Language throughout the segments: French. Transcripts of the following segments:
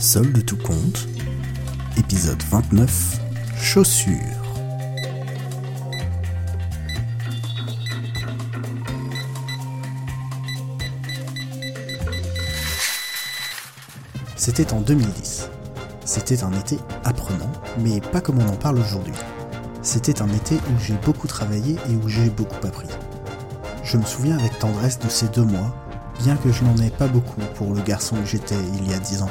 Sol de tout compte, épisode 29, chaussures. C'était en 2010. C'était un été apprenant, mais pas comme on en parle aujourd'hui. C'était un été où j'ai beaucoup travaillé et où j'ai beaucoup appris. Je me souviens avec tendresse de ces deux mois, bien que je n'en ai pas beaucoup pour le garçon que j'étais il y a dix ans.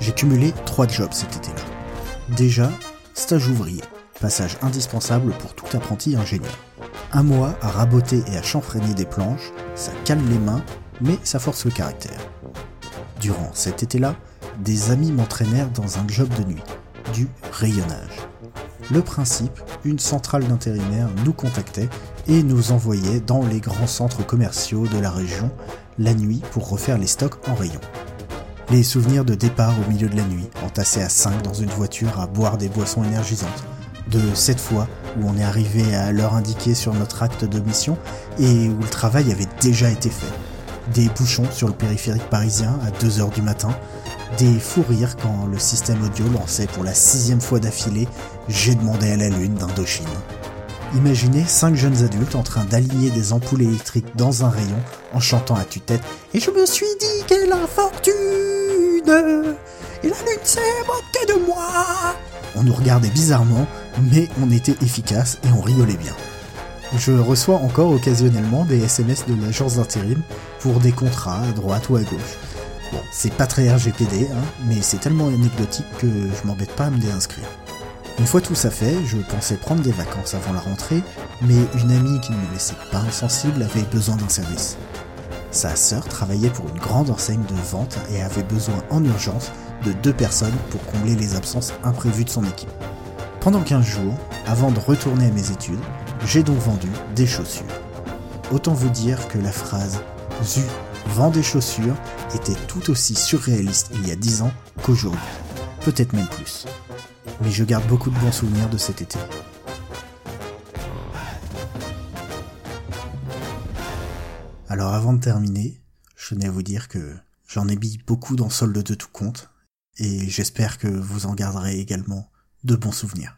J'ai cumulé trois jobs cet été-là. Déjà, stage ouvrier, passage indispensable pour tout apprenti ingénieur. Un mois à raboter et à chanfreiner des planches, ça calme les mains, mais ça force le caractère. Durant cet été-là, des amis m'entraînèrent dans un job de nuit, du rayonnage. Le principe, une centrale d'intérimaires nous contactait et nous envoyait dans les grands centres commerciaux de la région la nuit pour refaire les stocks en rayon. Les souvenirs de départ au milieu de la nuit, entassés à 5 dans une voiture à boire des boissons énergisantes, de cette fois où on est arrivé à l'heure indiquée sur notre acte de mission et où le travail avait déjà été fait. Des bouchons sur le périphérique parisien à 2h du matin, des fous rires quand le système audio lançait pour la sixième fois d'affilée J'ai demandé à la lune d'Indochine. Imaginez cinq jeunes adultes en train d'aligner des ampoules électriques dans un rayon en chantant à tue-tête Et je me suis dit quelle infortune De moi On nous regardait bizarrement, mais on était efficace et on rigolait bien. Je reçois encore occasionnellement des SMS de l'agence d'intérim pour des contrats à droite ou à gauche. Bon, c'est pas très RGPD, hein, mais c'est tellement anecdotique que je m'embête pas à me déinscrire. Une fois tout ça fait, je pensais prendre des vacances avant la rentrée, mais une amie qui ne me laissait pas insensible avait besoin d'un service. Sa sœur travaillait pour une grande enseigne de vente et avait besoin en urgence de deux personnes pour combler les absences imprévues de son équipe. Pendant 15 jours, avant de retourner à mes études, j'ai donc vendu des chaussures. Autant vous dire que la phrase ZU vend des chaussures était tout aussi surréaliste il y a 10 ans qu'aujourd'hui. Peut-être même plus. Mais je garde beaucoup de bons souvenirs de cet été. Alors avant de terminer, je tenais à vous dire que j'en ai mis beaucoup dans solde de tout compte, et j'espère que vous en garderez également de bons souvenirs.